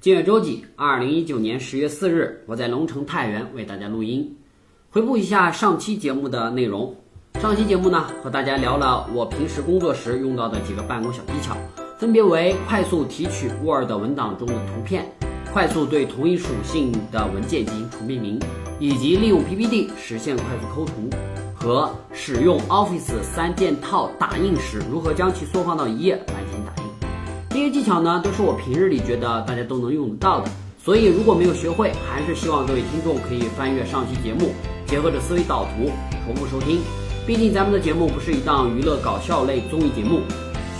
今月周几？二零一九年十月四日，我在龙城太原为大家录音。回顾一下上期节目的内容。上期节目呢，和大家聊了我平时工作时用到的几个办公小技巧，分别为快速提取 Word 文档中的图片，快速对同一属性的文件进行重命名，以及利用 PPT 实现快速抠图，和使用 Office 三件套打印时如何将其缩放到一页来进行打印。这些技巧呢，都是我平日里觉得大家都能用得到的，所以如果没有学会，还是希望各位听众可以翻阅上期节目，结合着思维导图重复收听。毕竟咱们的节目不是一档娱乐搞笑类综艺节目，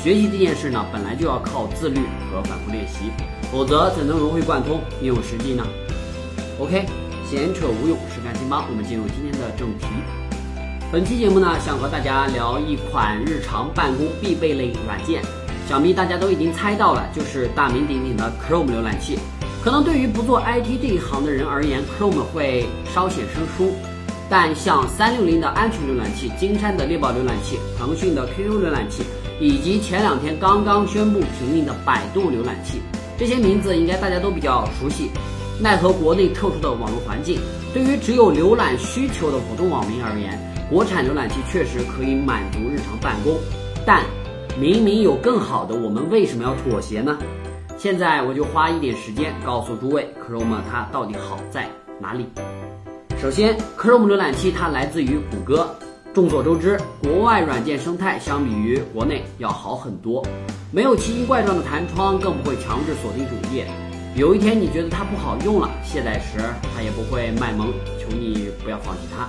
学习这件事呢，本来就要靠自律和反复练习，否则怎能融会贯通、应用实际呢？OK，闲扯无用，实干兴邦，我们进入今天的正题。本期节目呢，想和大家聊一款日常办公必备类软件。想必大家都已经猜到了，就是大名鼎鼎的 Chrome 浏览器。可能对于不做 IT 这一行的人而言，Chrome 会稍显生疏。但像三六零的安全浏览器、金山的猎豹浏览器、腾讯的 QQ 浏览器，以及前两天刚刚宣布停运的百度浏览器，这些名字应该大家都比较熟悉。奈何国内特殊的网络环境，对于只有浏览需求的普通网民而言，国产浏览器确实可以满足日常办公，但。明明有更好的，我们为什么要妥协呢？现在我就花一点时间告诉诸位，Chrome 它到底好在哪里。首先，Chrome 浏览器它来自于谷歌。众所周知，国外软件生态相比于国内要好很多，没有奇形怪状的弹窗，更不会强制锁定主页。有一天你觉得它不好用了，卸载时它也不会卖萌，求你不要放弃它。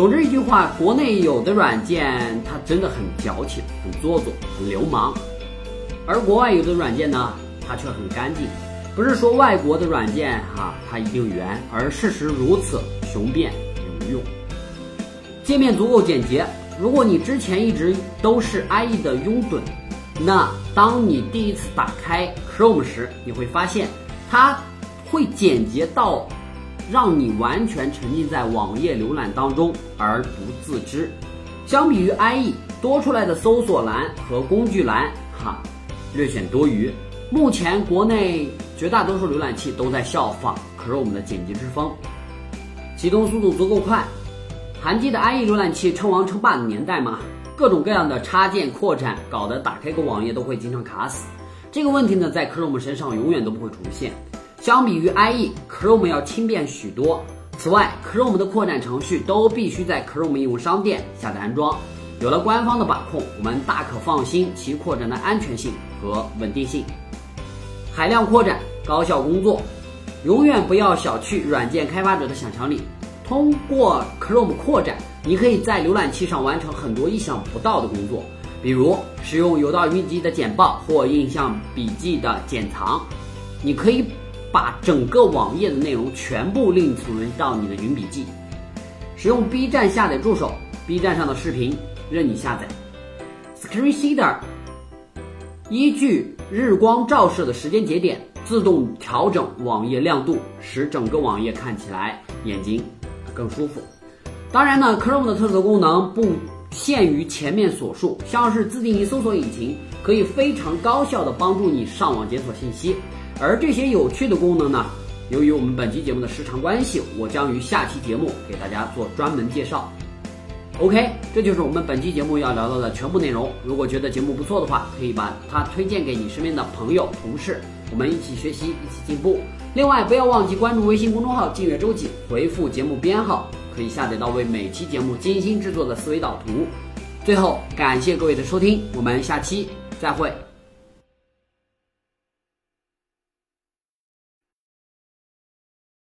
总之一句话，国内有的软件它真的很矫情、很做作、很流氓，而国外有的软件呢，它却很干净。不是说外国的软件哈它一定圆，而事实如此，雄辩也无用。界面足够简洁。如果你之前一直都是 IE 的拥趸，那当你第一次打开 Chrome 时，你会发现它会简洁到。让你完全沉浸在网页浏览当中而不自知。相比于 IE 多出来的搜索栏和工具栏，哈，略显多余。目前国内绝大多数浏览器都在效仿 Chrome 的简洁之风，启动速度足够快。韩记的 IE 浏览器称王称霸的年代嘛，各种各样的插件扩展搞得打开个网页都会经常卡死。这个问题呢，在 Chrome 身上永远都不会出现。相比于 IE，Chrome 要轻便许多。此外，Chrome 的扩展程序都必须在 Chrome 应用商店下载安装。有了官方的把控，我们大可放心其扩展的安全性和稳定性。海量扩展，高效工作，永远不要小觑软件开发者的想象力。通过 Chrome 扩展，你可以在浏览器上完成很多意想不到的工作，比如使用有道云集的简报或印象笔记的剪藏。你可以。把整个网页的内容全部另存到你的云笔记，使用 B 站下载助手，B 站上的视频任你下载。Screen Saver 依据日光照射的时间节点自动调整网页亮度，使整个网页看起来眼睛更舒服。当然呢，Chrome 的特色功能不限于前面所述，像是自定义搜索引擎，可以非常高效的帮助你上网解锁信息。而这些有趣的功能呢，由于我们本期节目的时长关系，我将于下期节目给大家做专门介绍。OK，这就是我们本期节目要聊到的全部内容。如果觉得节目不错的话，可以把它推荐给你身边的朋友、同事，我们一起学习，一起进步。另外，不要忘记关注微信公众号“静月周记”，回复节目编号，可以下载到为每期节目精心制作的思维导图。最后，感谢各位的收听，我们下期再会。